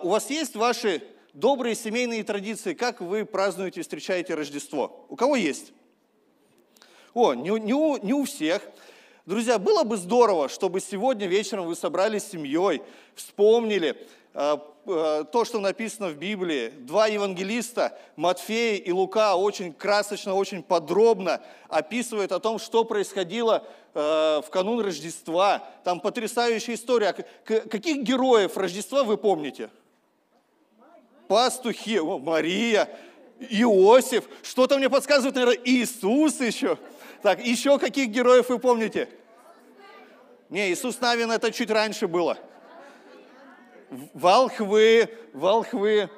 У вас есть ваши добрые семейные традиции, как вы празднуете, встречаете Рождество? У кого есть? О, не, не, у, не у всех. Друзья, было бы здорово, чтобы сегодня вечером вы собрались с семьей, вспомнили э, э, то, что написано в Библии. Два евангелиста, Матфей и Лука, очень красочно, очень подробно описывают о том, что происходило э, в канун Рождества. Там потрясающая история. Каких героев Рождества вы помните? Пастухи, о, Мария, Иосиф, что-то мне подсказывает, наверное, Иисус еще. Так, еще каких героев вы помните? Не, Иисус Навин это чуть раньше было. Волхвы, волхвы,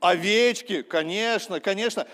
овечки, конечно, конечно.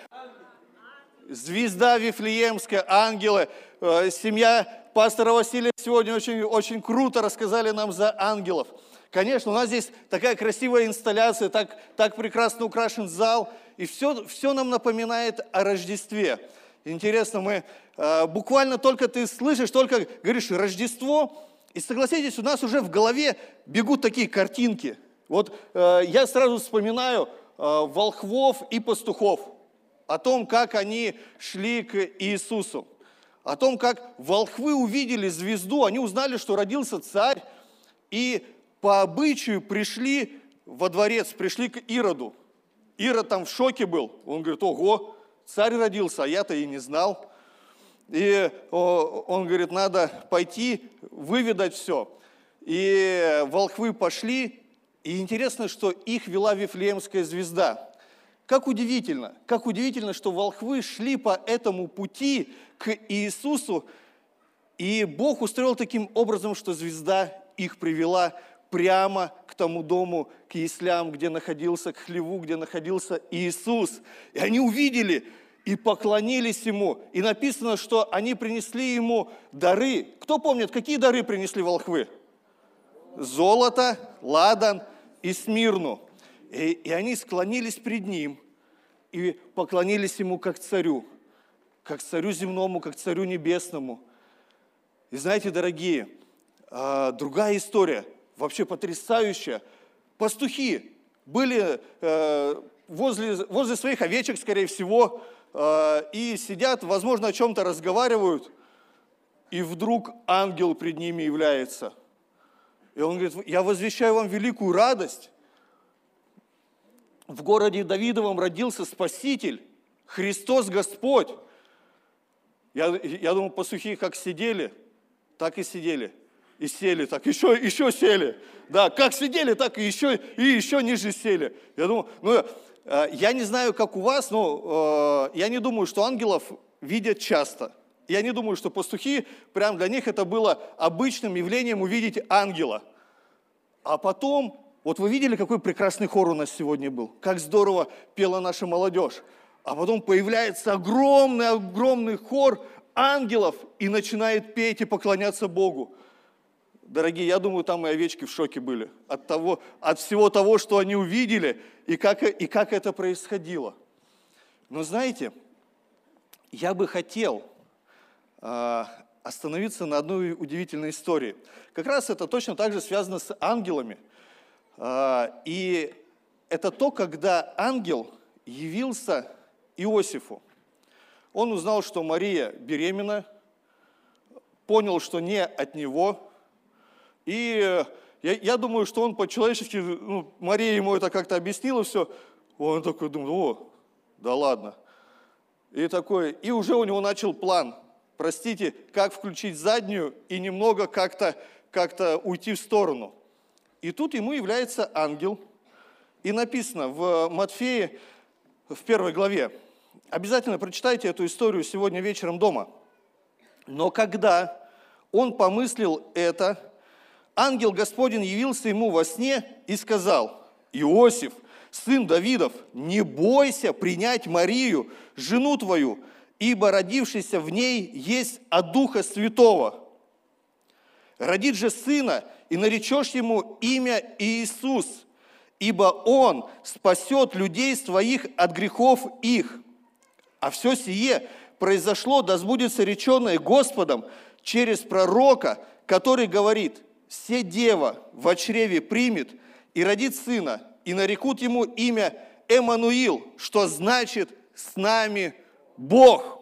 Звезда Вифлеемская, ангелы, э, семья пастора Василия сегодня очень, очень круто рассказали нам за ангелов. Конечно, у нас здесь такая красивая инсталляция, так, так прекрасно украшен зал, и все, все нам напоминает о Рождестве. Интересно, мы э, буквально только ты слышишь, только говоришь Рождество, и согласитесь, у нас уже в голове бегут такие картинки. Вот э, я сразу вспоминаю э, волхвов и пастухов, о том, как они шли к Иисусу, о том, как волхвы увидели звезду, они узнали, что родился царь, и по обычаю пришли во дворец, пришли к Ироду. Ирод там в шоке был. Он говорит, ого, царь родился, а я-то и не знал. И он говорит, надо пойти выведать все. И волхвы пошли, и интересно, что их вела Вифлеемская звезда. Как удивительно, как удивительно, что волхвы шли по этому пути к Иисусу, и Бог устроил таким образом, что звезда их привела прямо к тому дому, к яслям, где находился, к хлеву, где находился Иисус. И они увидели и поклонились Ему. И написано, что они принесли Ему дары. Кто помнит, какие дары принесли волхвы? Золото, ладан и смирну. И, и они склонились пред Ним и поклонились Ему как царю, как царю земному, как царю небесному. И знаете, дорогие, а, другая история – вообще потрясающе. Пастухи были э, возле, возле своих овечек, скорее всего, э, и сидят, возможно, о чем-то разговаривают, и вдруг ангел пред ними является. И он говорит, я возвещаю вам великую радость. В городе Давидовом родился Спаситель, Христос Господь. Я, я думаю, пастухи как сидели, так и сидели и сели так, еще, еще сели. Да, как сидели, так и еще, и еще ниже сели. Я думаю, ну, э, я не знаю, как у вас, но э, я не думаю, что ангелов видят часто. Я не думаю, что пастухи, прям для них это было обычным явлением увидеть ангела. А потом, вот вы видели, какой прекрасный хор у нас сегодня был? Как здорово пела наша молодежь. А потом появляется огромный-огромный хор ангелов и начинает петь и поклоняться Богу. Дорогие, я думаю, там и овечки в шоке были от, того, от всего того, что они увидели и как, и как это происходило. Но знаете, я бы хотел э, остановиться на одной удивительной истории. Как раз это точно так же связано с ангелами. Э, и это то, когда ангел явился Иосифу. Он узнал, что Мария беременна, понял, что не от него, и э, я, я думаю, что он по-человечески, ну, Мария ему это как-то объяснила все, он такой думает, о, да ладно. И такой, и уже у него начал план, простите, как включить заднюю и немного как-то как уйти в сторону. И тут ему является ангел, и написано в Матфее, в первой главе, обязательно прочитайте эту историю сегодня вечером дома. Но когда он помыслил это, ангел Господень явился ему во сне и сказал, Иосиф, сын Давидов, не бойся принять Марию, жену твою, ибо родившийся в ней есть от Духа Святого. Родит же сына, и наречешь ему имя Иисус, ибо он спасет людей своих от грехов их. А все сие произошло, да сбудется реченное Господом через пророка, который говорит – все дева в чреве примет и родит сына, и нарекут ему имя Эммануил, что значит «с нами Бог».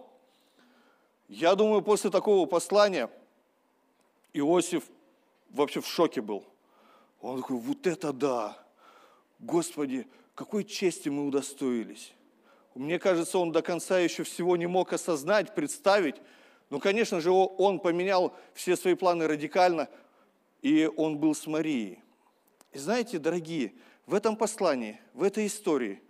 Я думаю, после такого послания Иосиф вообще в шоке был. Он такой, вот это да! Господи, какой чести мы удостоились. Мне кажется, он до конца еще всего не мог осознать, представить. Но, конечно же, он поменял все свои планы радикально, и он был с Марией. И знаете, дорогие, в этом послании, в этой истории,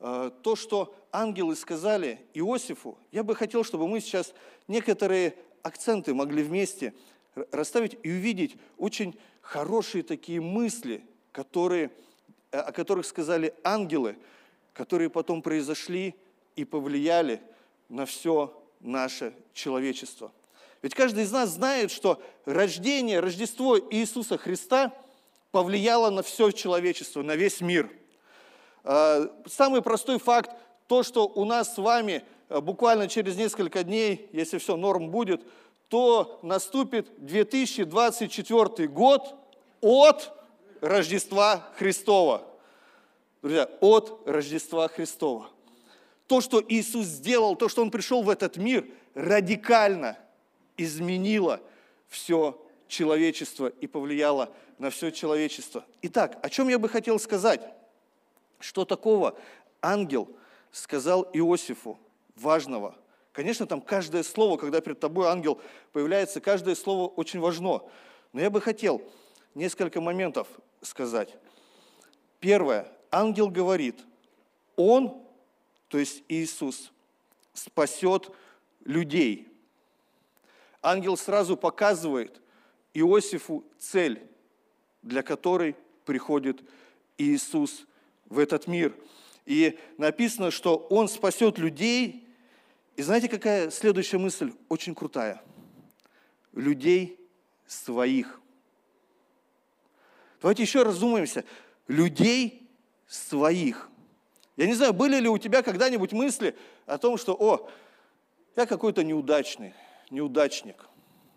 э, то, что ангелы сказали Иосифу, я бы хотел, чтобы мы сейчас некоторые акценты могли вместе расставить и увидеть очень хорошие такие мысли, которые, э, о которых сказали ангелы, которые потом произошли и повлияли на все наше человечество. Ведь каждый из нас знает, что рождение, Рождество Иисуса Христа повлияло на все человечество, на весь мир. А, самый простой факт, то, что у нас с вами а, буквально через несколько дней, если все норм будет, то наступит 2024 год от Рождества Христова. Друзья, от Рождества Христова. То, что Иисус сделал, то, что Он пришел в этот мир, радикально изменило все человечество и повлияло на все человечество. Итак, о чем я бы хотел сказать? Что такого ангел сказал Иосифу важного? Конечно, там каждое слово, когда перед тобой ангел появляется, каждое слово очень важно. Но я бы хотел несколько моментов сказать. Первое ангел говорит, он, то есть Иисус, спасет людей. Ангел сразу показывает Иосифу цель, для которой приходит Иисус в этот мир. И написано, что Он спасет людей. И знаете, какая следующая мысль? Очень крутая. Людей своих. Давайте еще раз думаемся. Людей своих. Я не знаю, были ли у тебя когда-нибудь мысли о том, что, о, я какой-то неудачный, неудачник.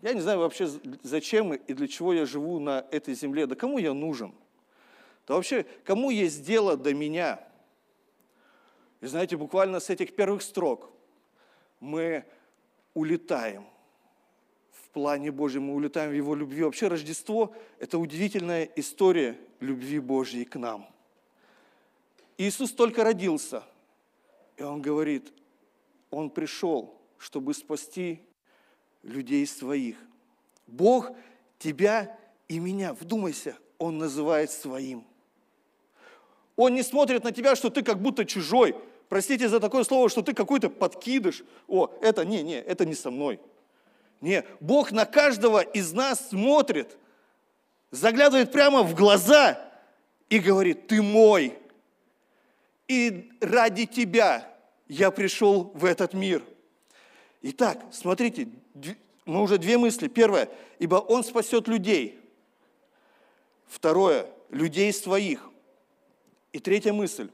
Я не знаю вообще, зачем и для чего я живу на этой земле, да кому я нужен. Да вообще, кому есть дело до меня? И знаете, буквально с этих первых строк мы улетаем в плане Божьем, мы улетаем в Его любви. Вообще Рождество – это удивительная история любви Божьей к нам – Иисус только родился, и Он говорит, Он пришел, чтобы спасти людей своих. Бог тебя и меня, вдумайся, Он называет своим. Он не смотрит на тебя, что ты как будто чужой. Простите за такое слово, что ты какой-то подкидыш. О, это не, не, это не со мной. Не, Бог на каждого из нас смотрит, заглядывает прямо в глаза и говорит, ты мой, и ради тебя я пришел в этот мир. Итак, смотрите, мы уже две мысли. Первое, ибо Он спасет людей. Второе, людей своих. И третья мысль,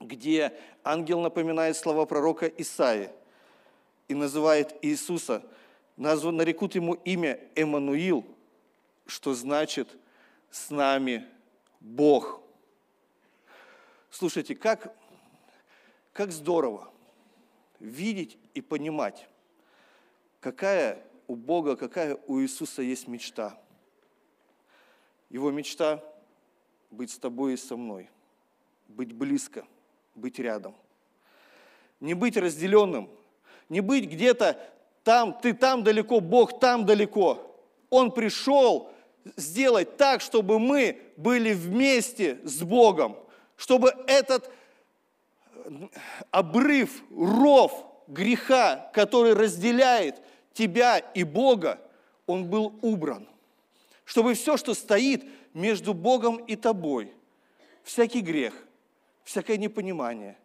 где ангел напоминает слова пророка Исаи и называет Иисуса, назван, нарекут ему имя Эммануил, что значит «с нами Бог». Слушайте, как, как здорово видеть и понимать, какая у Бога, какая у Иисуса есть мечта. Его мечта – быть с тобой и со мной, быть близко, быть рядом. Не быть разделенным, не быть где-то там, ты там далеко, Бог там далеко. Он пришел сделать так, чтобы мы были вместе с Богом чтобы этот обрыв, ров греха, который разделяет тебя и Бога, он был убран. Чтобы все, что стоит между Богом и тобой, всякий грех, всякое непонимание,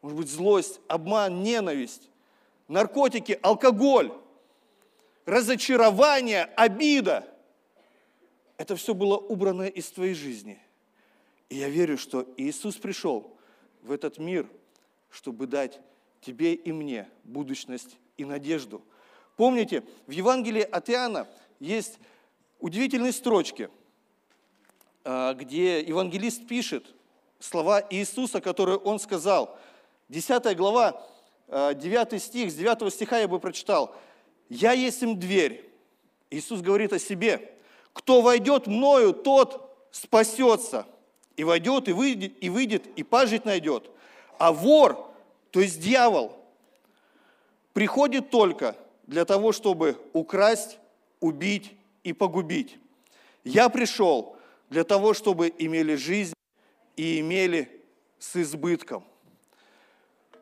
может быть, злость, обман, ненависть, наркотики, алкоголь, разочарование, обида, это все было убрано из твоей жизни – и я верю, что Иисус пришел в этот мир, чтобы дать тебе и мне будущность и надежду. Помните, в Евангелии от Иоанна есть удивительные строчки, а, где евангелист пишет, слова Иисуса, которые Он сказал. 10 глава, 9 э, стих, с 9 стиха я бы прочитал. «Я есть им дверь». Иисус говорит о себе. «Кто войдет мною, тот спасется, и войдет, и выйдет, и выйдет, и пажить найдет. А вор, то есть дьявол, приходит только для того, чтобы украсть, убить и погубить. Я пришел для того, чтобы имели жизнь и имели с избытком.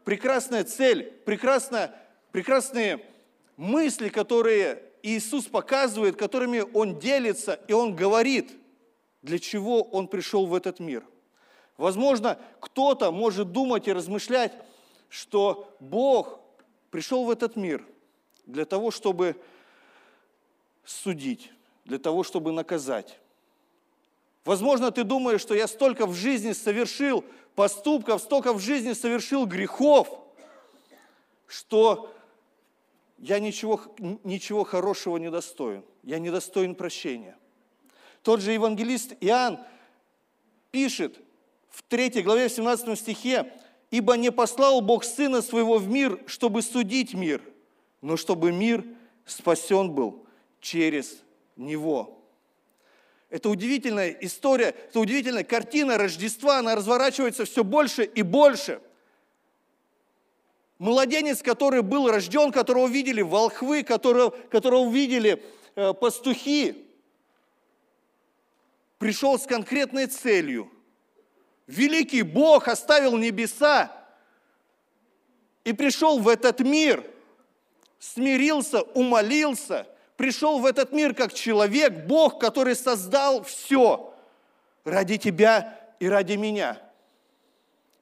Прекрасная цель, прекрасная, прекрасные мысли, которые Иисус показывает, которыми Он делится, и Он говорит, для чего Он пришел в этот мир. Возможно, кто-то может думать и размышлять, что Бог пришел в этот мир для того, чтобы судить, для того, чтобы наказать. Возможно, ты думаешь, что я столько в жизни совершил поступков, столько в жизни совершил грехов, что я ничего, ничего хорошего не достоин. Я не достоин прощения. Тот же евангелист Иоанн пишет в 3 главе, в 17 стихе, «Ибо не послал Бог Сына Своего в мир, чтобы судить мир, но чтобы мир спасен был через Него». Это удивительная история, это удивительная картина Рождества, она разворачивается все больше и больше. Младенец, который был рожден, которого увидели волхвы, которого, которого увидели э, пастухи, пришел с конкретной целью. Великий Бог оставил небеса и пришел в этот мир, смирился, умолился – пришел в этот мир как человек, Бог, который создал все ради тебя и ради меня.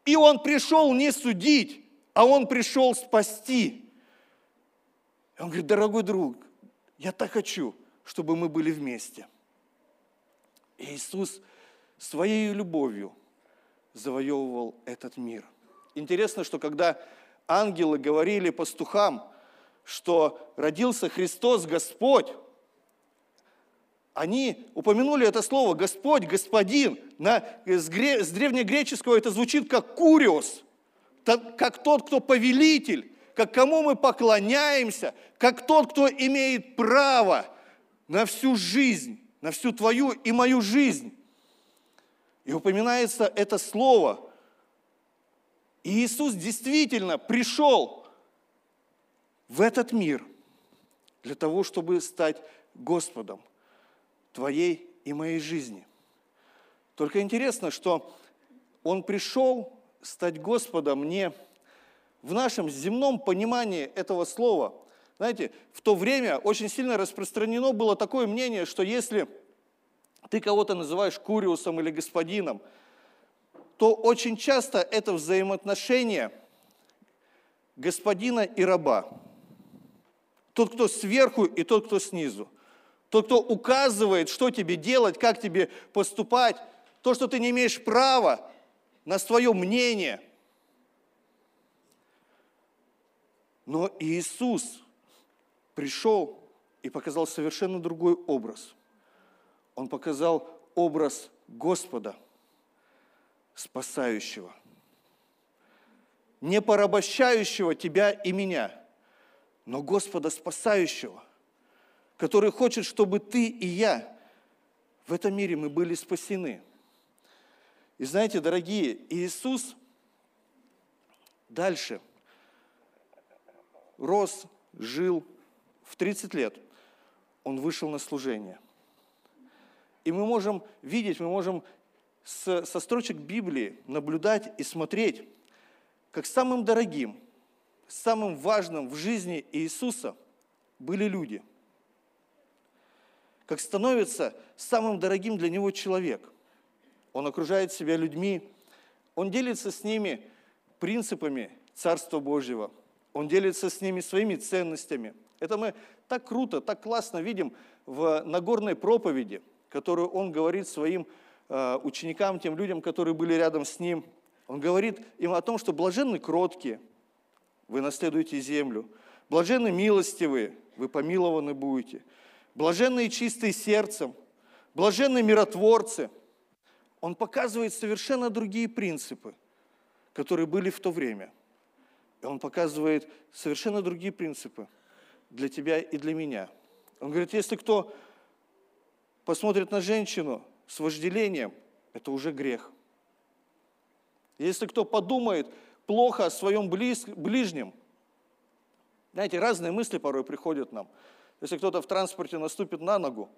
И Он пришел не судить, а Он пришел спасти. И Он говорит, дорогой друг, я так хочу, чтобы мы были вместе. И Иисус своей любовью завоевывал этот мир. Интересно, что когда ангелы говорили пастухам, что родился Христос Господь, они упомянули это слово «Господь», «Господин». На, с, гре, с древнегреческого это звучит как «куриос», как тот, кто повелитель, как кому мы поклоняемся, как тот, кто имеет право на всю жизнь, на всю твою и мою жизнь. И упоминается это слово. И Иисус действительно пришел в этот мир для того, чтобы стать Господом твоей и моей жизни. Только интересно, что Он пришел стать Господом не в нашем земном понимании этого слова. Знаете, в то время очень сильно распространено было такое мнение, что если ты кого-то называешь куриусом или господином, то очень часто это взаимоотношение господина и раба. Тот, кто сверху, и тот, кто снизу. Тот, кто указывает, что тебе делать, как тебе поступать. То, что ты не имеешь права на свое мнение. Но Иисус пришел и показал совершенно другой образ. Он показал образ Господа, спасающего, не порабощающего тебя и меня – но Господа спасающего, который хочет, чтобы ты и я в этом мире мы были спасены. И знаете, дорогие, Иисус дальше рос, жил в 30 лет. Он вышел на служение. И мы можем видеть, мы можем со строчек Библии наблюдать и смотреть, как самым дорогим – самым важным в жизни Иисуса были люди. Как становится самым дорогим для него человек. Он окружает себя людьми, он делится с ними принципами Царства Божьего, он делится с ними своими ценностями. Это мы так круто, так классно видим в Нагорной проповеди, которую он говорит своим э, ученикам, тем людям, которые были рядом с ним. Он говорит им о том, что блаженны кроткие – вы наследуете землю. Блаженны милостивые, вы помилованы будете. Блаженные чистые сердцем, блаженные миротворцы. он показывает совершенно другие принципы, которые были в то время. И он показывает совершенно другие принципы для тебя и для меня. Он говорит, если кто посмотрит на женщину с вожделением, это уже грех. Если кто подумает плохо о своем близ, ближнем, знаете, разные мысли порой приходят нам. Если кто-то в транспорте наступит на ногу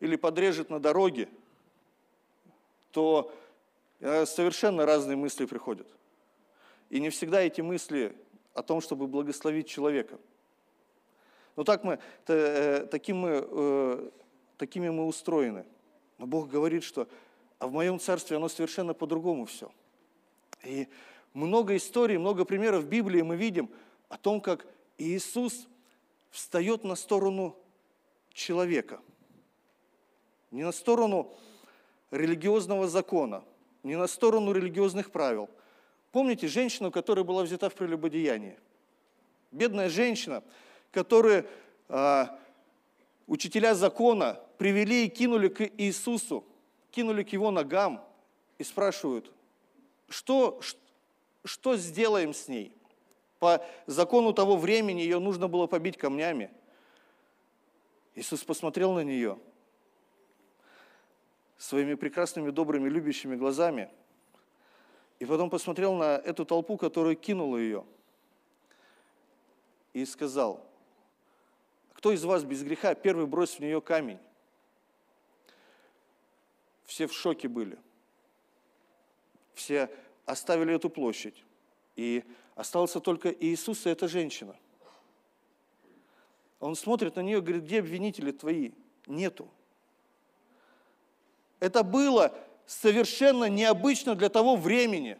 или подрежет на дороге, то э, совершенно разные мысли приходят. И не всегда эти мысли о том, чтобы благословить человека. Но так мы, э, таким мы, э, такими мы устроены. Но Бог говорит, что а в моем царстве оно совершенно по-другому все. И много историй, много примеров в Библии мы видим о том, как Иисус встает на сторону человека. Не на сторону религиозного закона, не на сторону религиозных правил. Помните женщину, которая была взята в прелюбодеянии? Бедная женщина, которую э, учителя закона привели и кинули к Иисусу, кинули к его ногам и спрашивают, что, что сделаем с ней? По закону того времени ее нужно было побить камнями. Иисус посмотрел на нее своими прекрасными, добрыми, любящими глазами, и потом посмотрел на эту толпу, которая кинула ее, и сказал, кто из вас без греха, первый брось в нее камень. Все в шоке были. Все оставили эту площадь. И остался только Иисус и эта женщина. Он смотрит на нее и говорит, где обвинители твои? Нету. Это было совершенно необычно для того времени.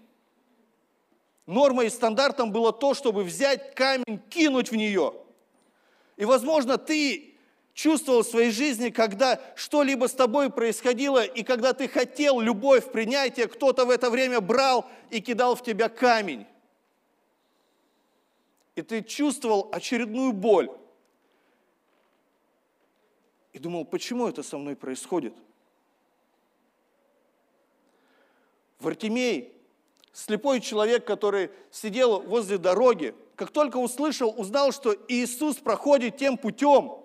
Нормой и стандартом было то, чтобы взять камень, кинуть в нее. И, возможно, ты чувствовал в своей жизни, когда что-либо с тобой происходило, и когда ты хотел любовь, принятие, кто-то в это время брал и кидал в тебя камень и ты чувствовал очередную боль. И думал, почему это со мной происходит? Вартимей, слепой человек, который сидел возле дороги, как только услышал, узнал, что Иисус проходит тем путем,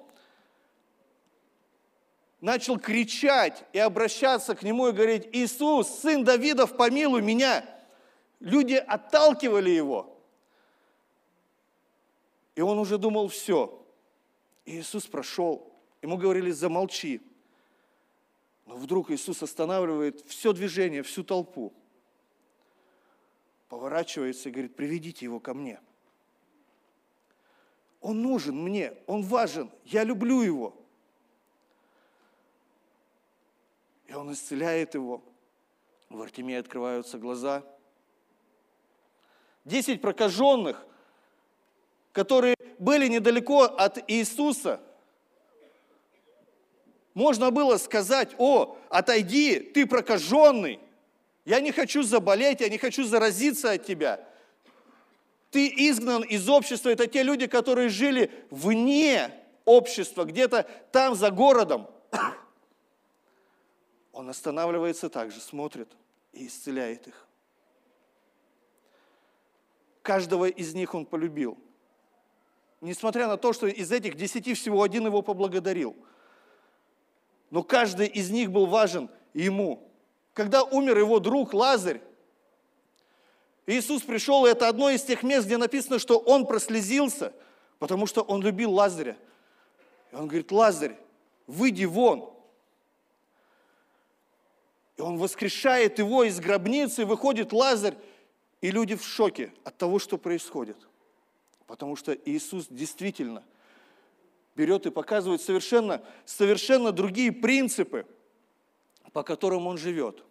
начал кричать и обращаться к нему и говорить, Иисус, сын Давидов, помилуй меня. Люди отталкивали его. И он уже думал, все. И Иисус прошел. Ему говорили, замолчи. Но вдруг Иисус останавливает все движение, всю толпу. Поворачивается и говорит, приведите его ко мне. Он нужен мне, он важен, я люблю его. И он исцеляет его. В Артемии открываются глаза. Десять прокаженных которые были недалеко от Иисуса, можно было сказать, о, отойди, ты прокаженный, я не хочу заболеть, я не хочу заразиться от тебя. Ты изгнан из общества, это те люди, которые жили вне общества, где-то там за городом. Он останавливается также, смотрит и исцеляет их. Каждого из них он полюбил – несмотря на то, что из этих десяти всего один его поблагодарил. Но каждый из них был важен ему. Когда умер его друг Лазарь, Иисус пришел, и это одно из тех мест, где написано, что он прослезился, потому что он любил Лазаря. И он говорит, Лазарь, выйди вон. И он воскрешает его из гробницы, выходит Лазарь, и люди в шоке от того, что происходит. Потому что Иисус действительно берет и показывает совершенно, совершенно другие принципы, по которым Он живет.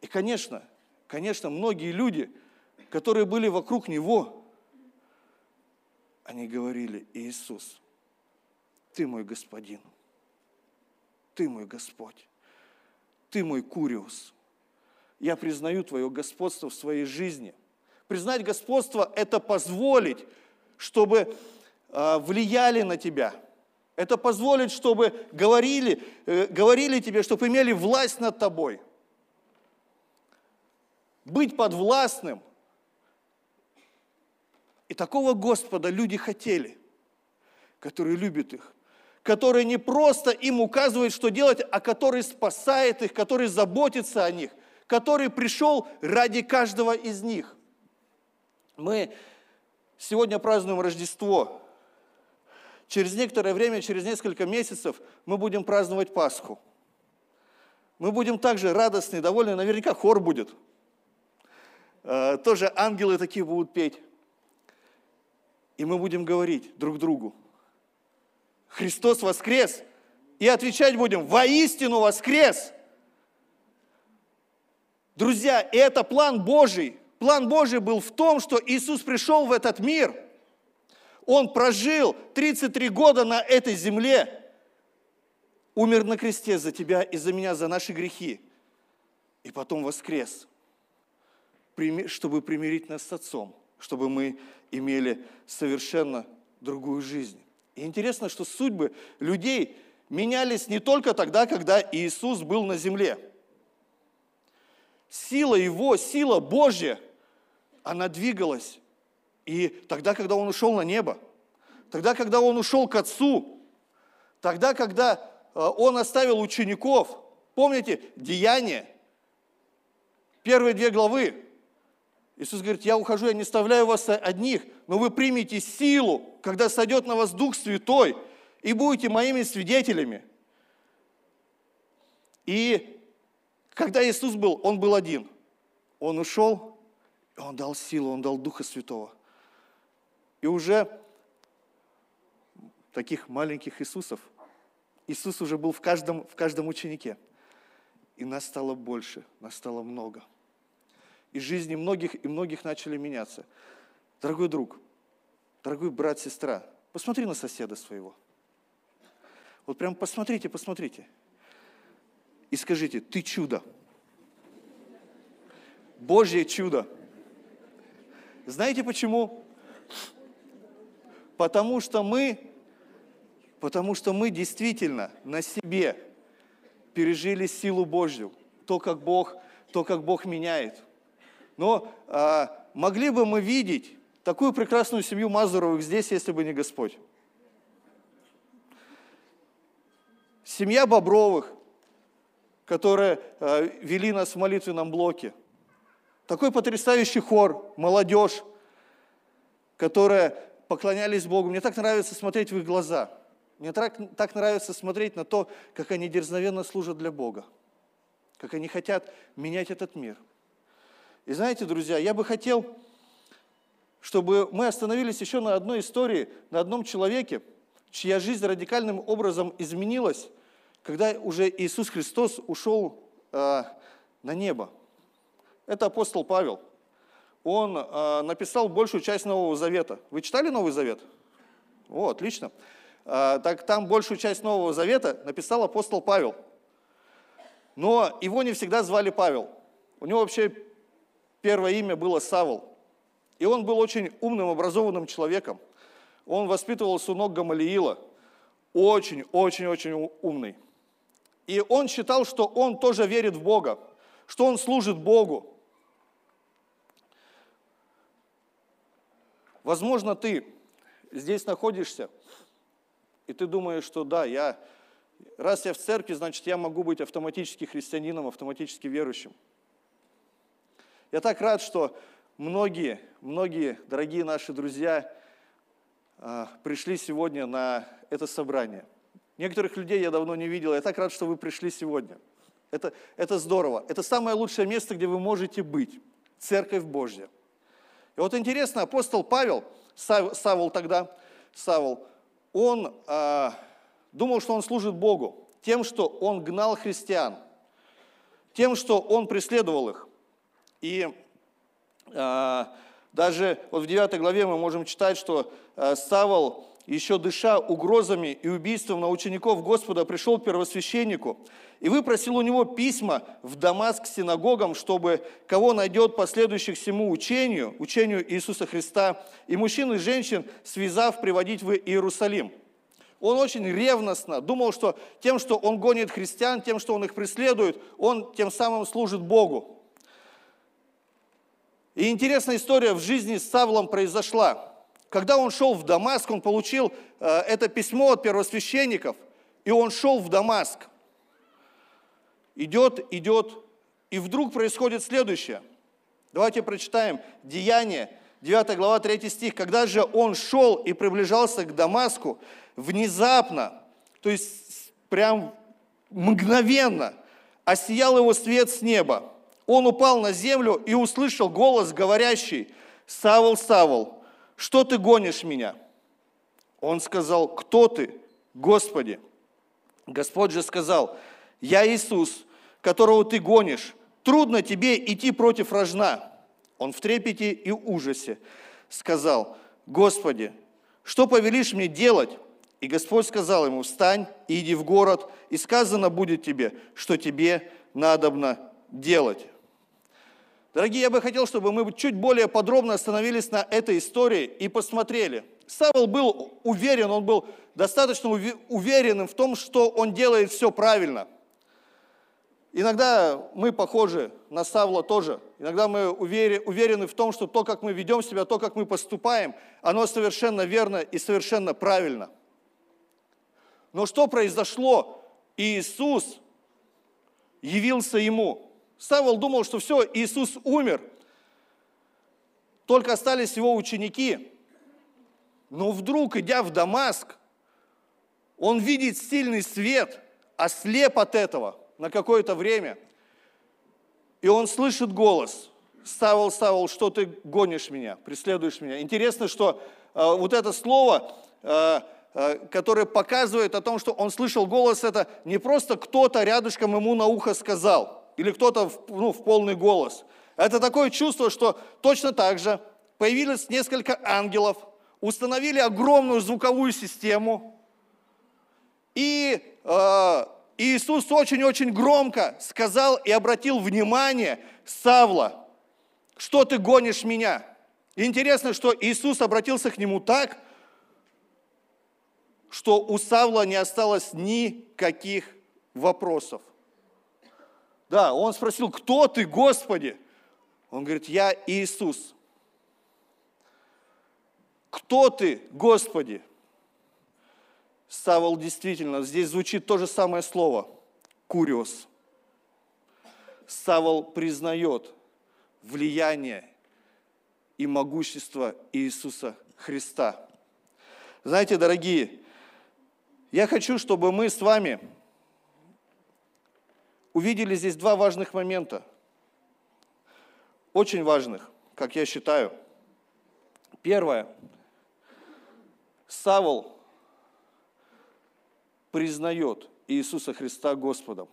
И, конечно, конечно, многие люди, которые были вокруг Него, они говорили, Иисус, Ты мой Господин, Ты мой Господь, Ты мой Куриус. Я признаю Твое господство в своей жизни – Признать господство – это позволить, чтобы а, влияли на тебя. Это позволить, чтобы говорили, э, говорили тебе, чтобы имели власть над тобой. быть подвластным. И такого Господа люди хотели, который любит их, который не просто им указывает, что делать, а который спасает их, который заботится о них, который пришел ради каждого из них. Мы сегодня празднуем Рождество. Через некоторое время, через несколько месяцев мы будем праздновать Пасху. Мы будем также радостны, довольны, наверняка хор будет. Э, тоже ангелы такие будут петь. И мы будем говорить друг другу, Христос воскрес, и отвечать будем, воистину воскрес. Друзья, это план Божий. План Божий был в том, что Иисус пришел в этот мир. Он прожил 33 года на этой земле, умер на кресте за тебя и за меня, за наши грехи, и потом воскрес, чтобы примирить нас с Отцом, чтобы мы имели совершенно другую жизнь. И интересно, что судьбы людей менялись не только тогда, когда Иисус был на земле. Сила Его, сила Божья, она двигалась. И тогда, когда Он ушел на небо, тогда, когда Он ушел к Отцу, тогда, когда э, Он оставил учеников, помните, Деяние, первые две главы, Иисус говорит, я ухожу, я не оставляю вас одних, но вы примете силу, когда сойдет на вас Дух Святой, и будете моими свидетелями. И когда Иисус был, Он был один. Он ушел, и Он дал силу, Он дал Духа Святого. И уже таких маленьких Иисусов, Иисус уже был в каждом, в каждом ученике. И нас стало больше, нас стало много – и жизни многих, и многих начали меняться. Дорогой друг, дорогой брат, сестра, посмотри на соседа своего. Вот прям посмотрите, посмотрите. И скажите, ты чудо. Божье чудо. Знаете почему? Потому что мы, потому что мы действительно на себе пережили силу Божью, то, как Бог, то, как Бог меняет – но а, могли бы мы видеть такую прекрасную семью Мазуровых здесь, если бы не Господь. Семья Бобровых, которая а, вели нас в молитвенном блоке. Такой потрясающий хор, молодежь, которая поклонялись Богу. Мне так нравится смотреть в их глаза. Мне так, так нравится смотреть на то, как они дерзновенно служат для Бога, как они хотят менять этот мир – и знаете, друзья, я бы хотел, чтобы мы остановились еще на одной истории, на одном человеке, чья жизнь радикальным образом изменилась, когда уже Иисус Христос ушел э, на небо. Это апостол Павел. Он э, написал большую часть Нового Завета. Вы читали Новый Завет? О, отлично. Э, так там большую часть Нового Завета написал апостол Павел. Но его не всегда звали Павел. У него вообще Первое имя было Савл. И он был очень умным, образованным человеком. Он воспитывался у ног Гамалиила. Очень, очень, очень умный. И он считал, что он тоже верит в Бога, что он служит Богу. Возможно, ты здесь находишься, и ты думаешь, что да, я, раз я в церкви, значит, я могу быть автоматически христианином, автоматически верующим. Я так рад, что многие, многие дорогие наши друзья а, пришли сегодня на это собрание. Некоторых людей я давно не видел. Я так рад, что вы пришли сегодня. Это, это здорово. Это самое лучшее место, где вы можете быть. Церковь Божья. И вот интересно, апостол Павел, Савол тогда, Савол, он а, думал, что он служит Богу тем, что он гнал христиан, тем, что он преследовал их. И э, даже вот в 9 главе мы можем читать, что э, Савол, еще дыша угрозами и убийством на учеников Господа, пришел к первосвященнику и выпросил у него письма в Дамаск синагогам, чтобы кого найдет последующих всему учению, учению Иисуса Христа, и мужчин и женщин, связав, приводить в Иерусалим. Он очень ревностно думал, что тем, что он гонит христиан, тем, что он их преследует, он тем самым служит Богу. И интересная история в жизни с Савлом произошла. Когда он шел в Дамаск, он получил э, это письмо от первосвященников, и он шел в Дамаск. Идет, идет, и вдруг происходит следующее. Давайте прочитаем Деяние, 9 глава, 3 стих. Когда же он шел и приближался к Дамаску, внезапно, то есть прям мгновенно, осиял его свет с неба. Он упал на землю и услышал голос, говорящий, «Савл, Савл, что ты гонишь меня?» Он сказал, кто ты, Господи? Господь же сказал, я Иисус, которого ты гонишь. Трудно тебе идти против рожна. Он в трепете и ужасе сказал, Господи, что повелишь мне делать? И Господь сказал ему, встань и иди в город, и сказано будет тебе, что тебе надобно делать. Дорогие, я бы хотел, чтобы мы чуть более подробно остановились на этой истории и посмотрели. Савол был уверен, он был достаточно уверенным в том, что он делает все правильно. Иногда мы похожи на Савла тоже. Иногда мы уверены в том, что то, как мы ведем себя, то, как мы поступаем, оно совершенно верно и совершенно правильно. Но что произошло? Иисус явился ему. Савол думал, что все, Иисус умер, только остались его ученики. Но вдруг, идя в Дамаск, он видит сильный свет, ослеп от этого на какое-то время. И он слышит голос, Савол, Савол, что ты гонишь меня, преследуешь меня. Интересно, что э, вот это слово, э, э, которое показывает о том, что он слышал голос, это не просто кто-то рядышком ему на ухо сказал – или кто-то ну, в полный голос. Это такое чувство, что точно так же появились несколько ангелов, установили огромную звуковую систему, и э, Иисус очень-очень громко сказал и обратил внимание Савла, что ты гонишь меня? Интересно, что Иисус обратился к нему так, что у Савла не осталось никаких вопросов. Да, он спросил, кто ты, Господи? Он говорит, я Иисус. Кто ты, Господи? Савол действительно, здесь звучит то же самое слово, куриос. Савол признает влияние и могущество Иисуса Христа. Знаете, дорогие, я хочу, чтобы мы с вами увидели здесь два важных момента. Очень важных, как я считаю. Первое. Савол признает Иисуса Христа Господом.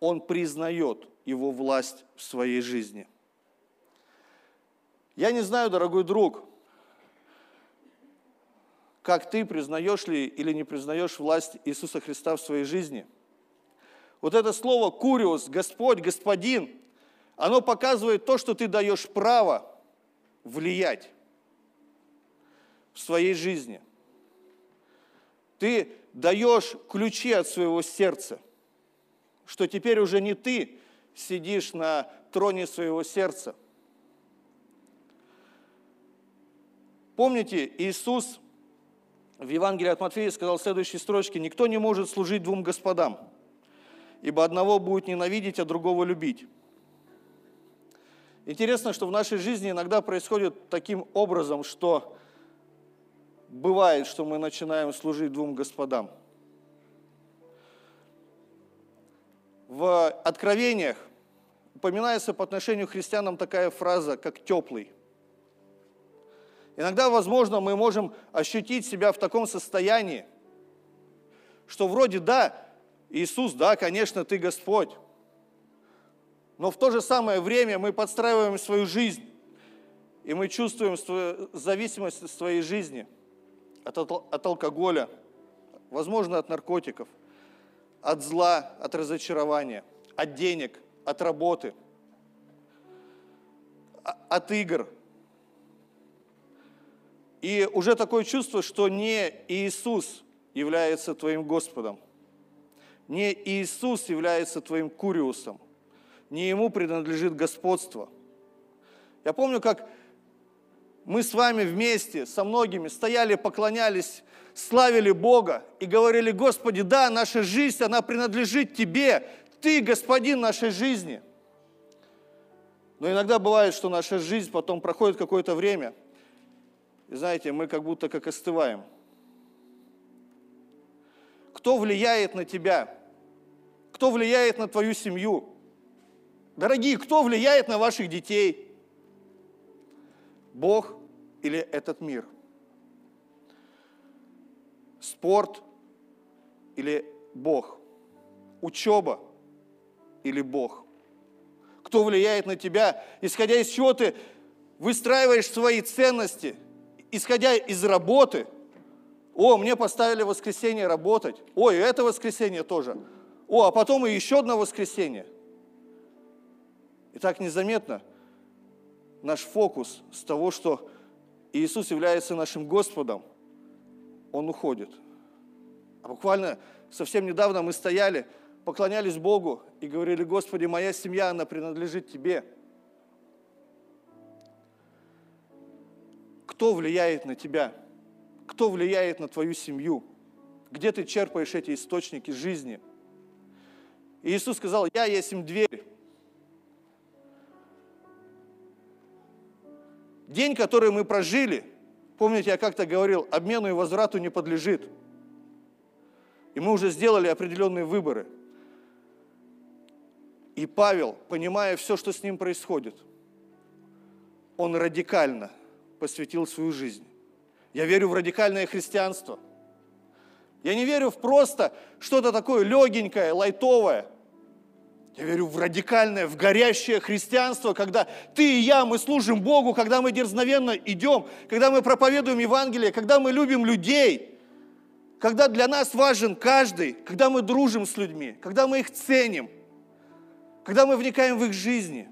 Он признает Его власть в своей жизни. Я не знаю, дорогой друг, как ты признаешь ли или не признаешь власть Иисуса Христа в своей жизни – вот это слово «куриус», «Господь», «Господин», оно показывает то, что ты даешь право влиять в своей жизни. Ты даешь ключи от своего сердца, что теперь уже не ты сидишь на троне своего сердца. Помните, Иисус в Евангелии от Матфея сказал в следующей строчке, «Никто не может служить двум господам, ибо одного будет ненавидеть, а другого любить. Интересно, что в нашей жизни иногда происходит таким образом, что бывает, что мы начинаем служить двум господам. В Откровениях упоминается по отношению к христианам такая фраза, как «теплый». Иногда, возможно, мы можем ощутить себя в таком состоянии, что вроде да, Иисус, да, конечно, ты Господь. Но в то же самое время мы подстраиваем свою жизнь, и мы чувствуем свою зависимость своей жизни, от, от алкоголя, возможно, от наркотиков, от зла, от разочарования, от денег, от работы, от игр. И уже такое чувство, что не Иисус является твоим Господом, не Иисус является твоим куриусом, не Ему принадлежит господство. Я помню, как мы с вами вместе, со многими стояли, поклонялись, славили Бога и говорили, Господи, да, наша жизнь, она принадлежит Тебе, Ты Господин нашей жизни. Но иногда бывает, что наша жизнь потом проходит какое-то время, и знаете, мы как будто как остываем. Кто влияет на тебя? Кто влияет на твою семью? Дорогие, кто влияет на ваших детей? Бог или этот мир? Спорт или Бог? Учеба или Бог? Кто влияет на тебя, исходя из чего ты выстраиваешь свои ценности, исходя из работы? О, мне поставили воскресенье работать. Ой, это воскресенье тоже. О, а потом и еще одно воскресенье. И так незаметно наш фокус с того, что Иисус является нашим Господом, он уходит. А буквально совсем недавно мы стояли, поклонялись Богу и говорили, Господи, моя семья, она принадлежит Тебе. Кто влияет на тебя? Кто влияет на твою семью? Где ты черпаешь эти источники жизни? Иисус сказал, я есть им дверь. День, который мы прожили, помните, я как-то говорил, обмену и возврату не подлежит. И мы уже сделали определенные выборы. И Павел, понимая все, что с ним происходит, он радикально посвятил свою жизнь. Я верю в радикальное христианство. Я не верю в просто что-то такое легенькое, лайтовое – я верю в радикальное, в горящее христианство, когда ты и я, мы служим Богу, когда мы дерзновенно идем, когда мы проповедуем Евангелие, когда мы любим людей, когда для нас важен каждый, когда мы дружим с людьми, когда мы их ценим, когда мы вникаем в их жизни.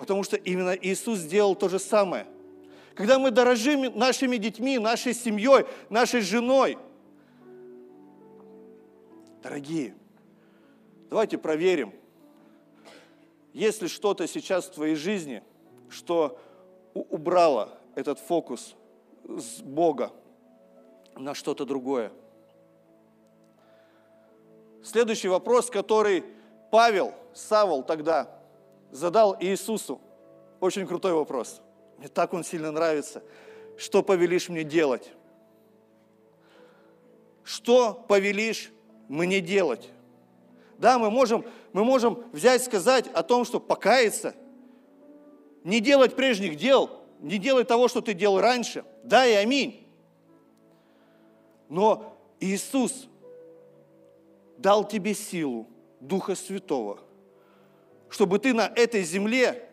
Потому что именно Иисус сделал то же самое. Когда мы дорожим нашими детьми, нашей семьей, нашей женой. Дорогие, давайте проверим – есть ли что-то сейчас в твоей жизни, что убрало этот фокус с Бога на что-то другое? Следующий вопрос, который Павел, Савол тогда задал Иисусу. Очень крутой вопрос. Мне так он сильно нравится. Что повелишь мне делать? Что повелишь мне делать? Да, мы можем, мы можем взять, сказать о том, что покаяться, не делать прежних дел, не делать того, что ты делал раньше. Да и аминь. Но Иисус дал тебе силу Духа Святого, чтобы ты на этой земле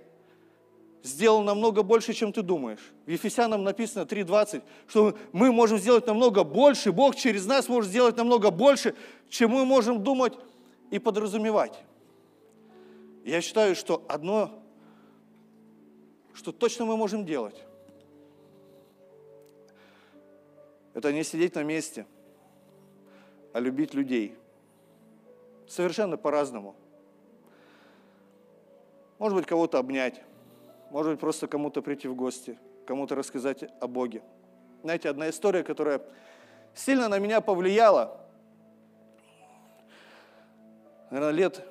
сделал намного больше, чем ты думаешь. В Ефесянам написано 3.20, что мы можем сделать намного больше, Бог через нас может сделать намного больше, чем мы можем думать и подразумевать. Я считаю, что одно, что точно мы можем делать, это не сидеть на месте, а любить людей. Совершенно по-разному. Может быть, кого-то обнять, может быть, просто кому-то прийти в гости, кому-то рассказать о Боге. Знаете, одна история, которая сильно на меня повлияла – наверное, лет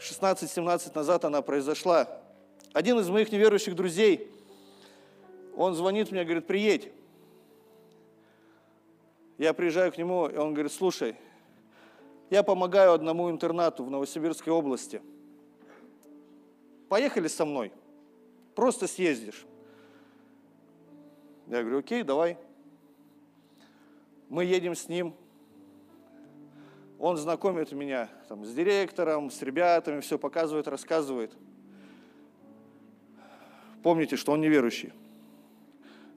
16-17 назад она произошла. Один из моих неверующих друзей, он звонит мне, говорит, приедь. Я приезжаю к нему, и он говорит, слушай, я помогаю одному интернату в Новосибирской области. Поехали со мной, просто съездишь. Я говорю, окей, давай. Мы едем с ним, он знакомит меня там, с директором, с ребятами, все показывает, рассказывает. Помните, что он неверующий.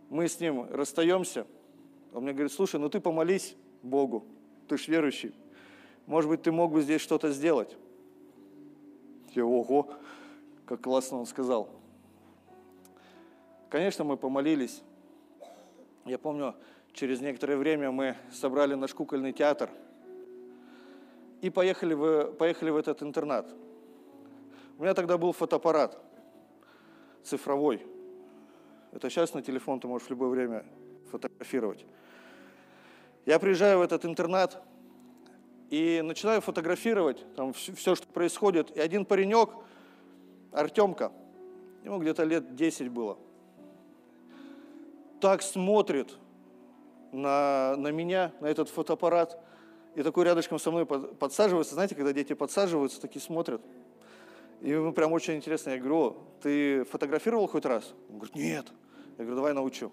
Мы с ним расстаемся. Он мне говорит, слушай, ну ты помолись Богу, ты ж верующий. Может быть, ты мог бы здесь что-то сделать. Я, ого, как классно он сказал. Конечно, мы помолились. Я помню, через некоторое время мы собрали наш кукольный театр – и поехали в, поехали в этот интернат. У меня тогда был фотоаппарат. цифровой. Это сейчас на телефон ты можешь в любое время фотографировать. Я приезжаю в этот интернат и начинаю фотографировать там все, что происходит. И один паренек, Артемка, ему где-то лет 10 было, так смотрит на, на меня, на этот фотоаппарат, и такой рядышком со мной подсаживается. Знаете, когда дети подсаживаются, такие смотрят. И ему прям очень интересно. Я говорю, ты фотографировал хоть раз? Он говорит, нет. Я говорю, давай научу.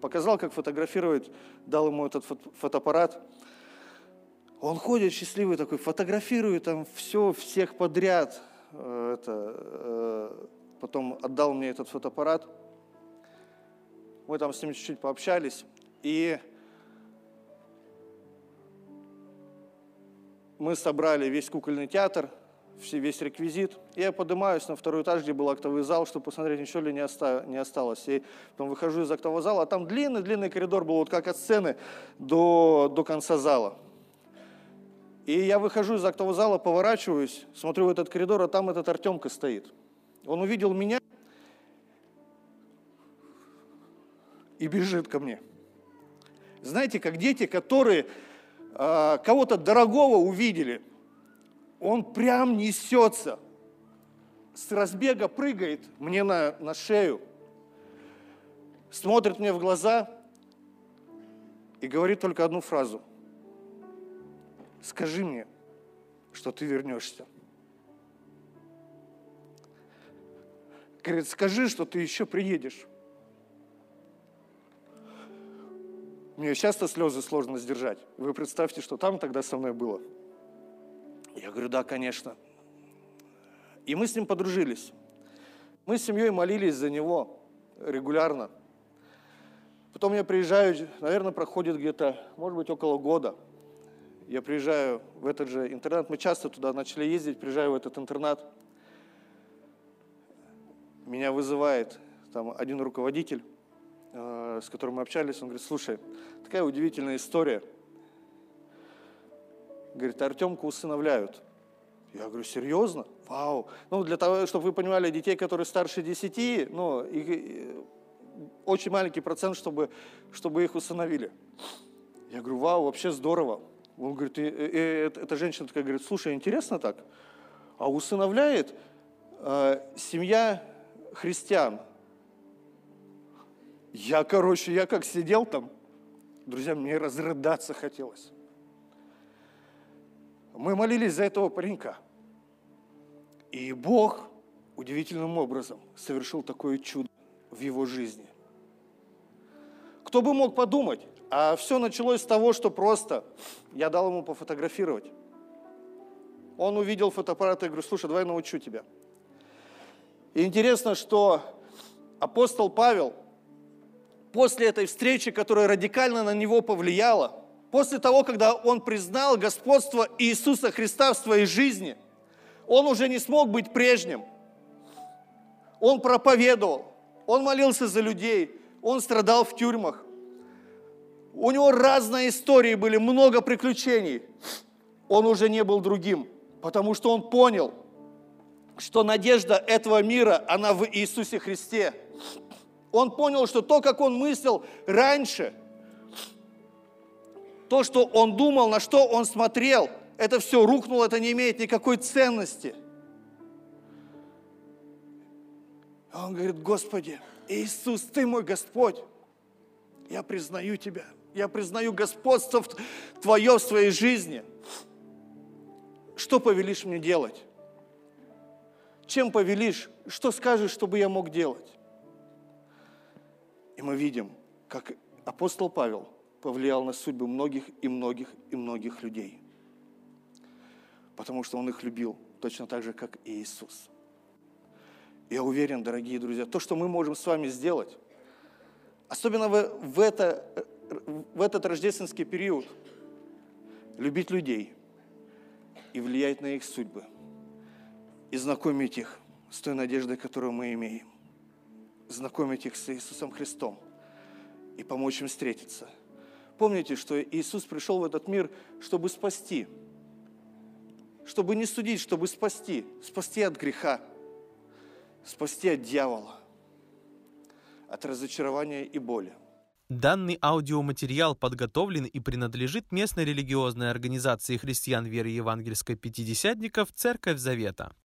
Показал, как фотографировать, дал ему этот фотоаппарат. Он ходит счастливый такой, фотографирует там все, всех подряд. Э, это, э, потом отдал мне этот фотоаппарат. Мы там с ним чуть-чуть пообщались. И мы собрали весь кукольный театр, весь реквизит. И я поднимаюсь на второй этаж, где был актовый зал, чтобы посмотреть, ничего ли не, не осталось. И потом выхожу из актового зала, а там длинный-длинный коридор был, вот как от сцены до, до конца зала. И я выхожу из актового зала, поворачиваюсь, смотрю в этот коридор, а там этот Артемка стоит. Он увидел меня и бежит ко мне. Знаете, как дети, которые э, кого-то дорогого увидели, он прям несется, с разбега прыгает мне на, на шею, смотрит мне в глаза и говорит только одну фразу. Скажи мне, что ты вернешься. Говорит, скажи, что ты еще приедешь. Мне часто слезы сложно сдержать. Вы представьте, что там тогда со мной было. Я говорю, да, конечно. И мы с ним подружились. Мы с семьей молились за него регулярно. Потом я приезжаю, наверное, проходит где-то, может быть, около года. Я приезжаю в этот же интернат. Мы часто туда начали ездить, приезжаю в этот интернат. Меня вызывает там один руководитель, с которым мы общались. Он говорит, слушай, такая удивительная история – Говорит, Артемку усыновляют. Я говорю, серьезно? Вау. Ну, для того, чтобы вы понимали, детей, которые старше 10, ну, их, э, очень маленький процент, чтобы, чтобы их усыновили. Я говорю, вау, вообще здорово. Он говорит, и, и, и, эта женщина такая говорит, слушай, интересно так, а усыновляет э, семья христиан. Я, короче, я как сидел там, друзья, мне разрыдаться хотелось. Мы молились за этого паренька. И Бог удивительным образом совершил такое чудо в его жизни. Кто бы мог подумать, а все началось с того, что просто я дал ему пофотографировать. Он увидел фотоаппарат и говорю, слушай, давай научу тебя. И интересно, что апостол Павел после этой встречи, которая радикально на него повлияла, после того, когда он признал господство Иисуса Христа в своей жизни, он уже не смог быть прежним. Он проповедовал, он молился за людей, он страдал в тюрьмах. У него разные истории были, много приключений. Он уже не был другим, потому что он понял, что надежда этого мира, она в Иисусе Христе. Он понял, что то, как он мыслил раньше – то, что он думал, на что он смотрел, это все рухнуло, это не имеет никакой ценности. Он говорит, Господи, Иисус, Ты мой Господь, я признаю Тебя, я признаю господство Твое в своей жизни. Что повелишь мне делать? Чем повелишь? Что скажешь, чтобы я мог делать? Мы видим, как апостол Павел – повлиял на судьбы многих и многих и многих людей. Потому что Он их любил точно так же, как и Иисус. Я уверен, дорогие друзья, то, что мы можем с вами сделать, особенно в, в, это, в этот рождественский период, любить людей и влиять на их судьбы, и знакомить их с той надеждой, которую мы имеем, знакомить их с Иисусом Христом и помочь им встретиться – Помните, что Иисус пришел в этот мир, чтобы спасти. Чтобы не судить, чтобы спасти. Спасти от греха. Спасти от дьявола. от разочарования и боли. Данный аудиоматериал подготовлен и принадлежит местной религиозной организации христиан веры евангельской пятидесятников «Церковь Завета».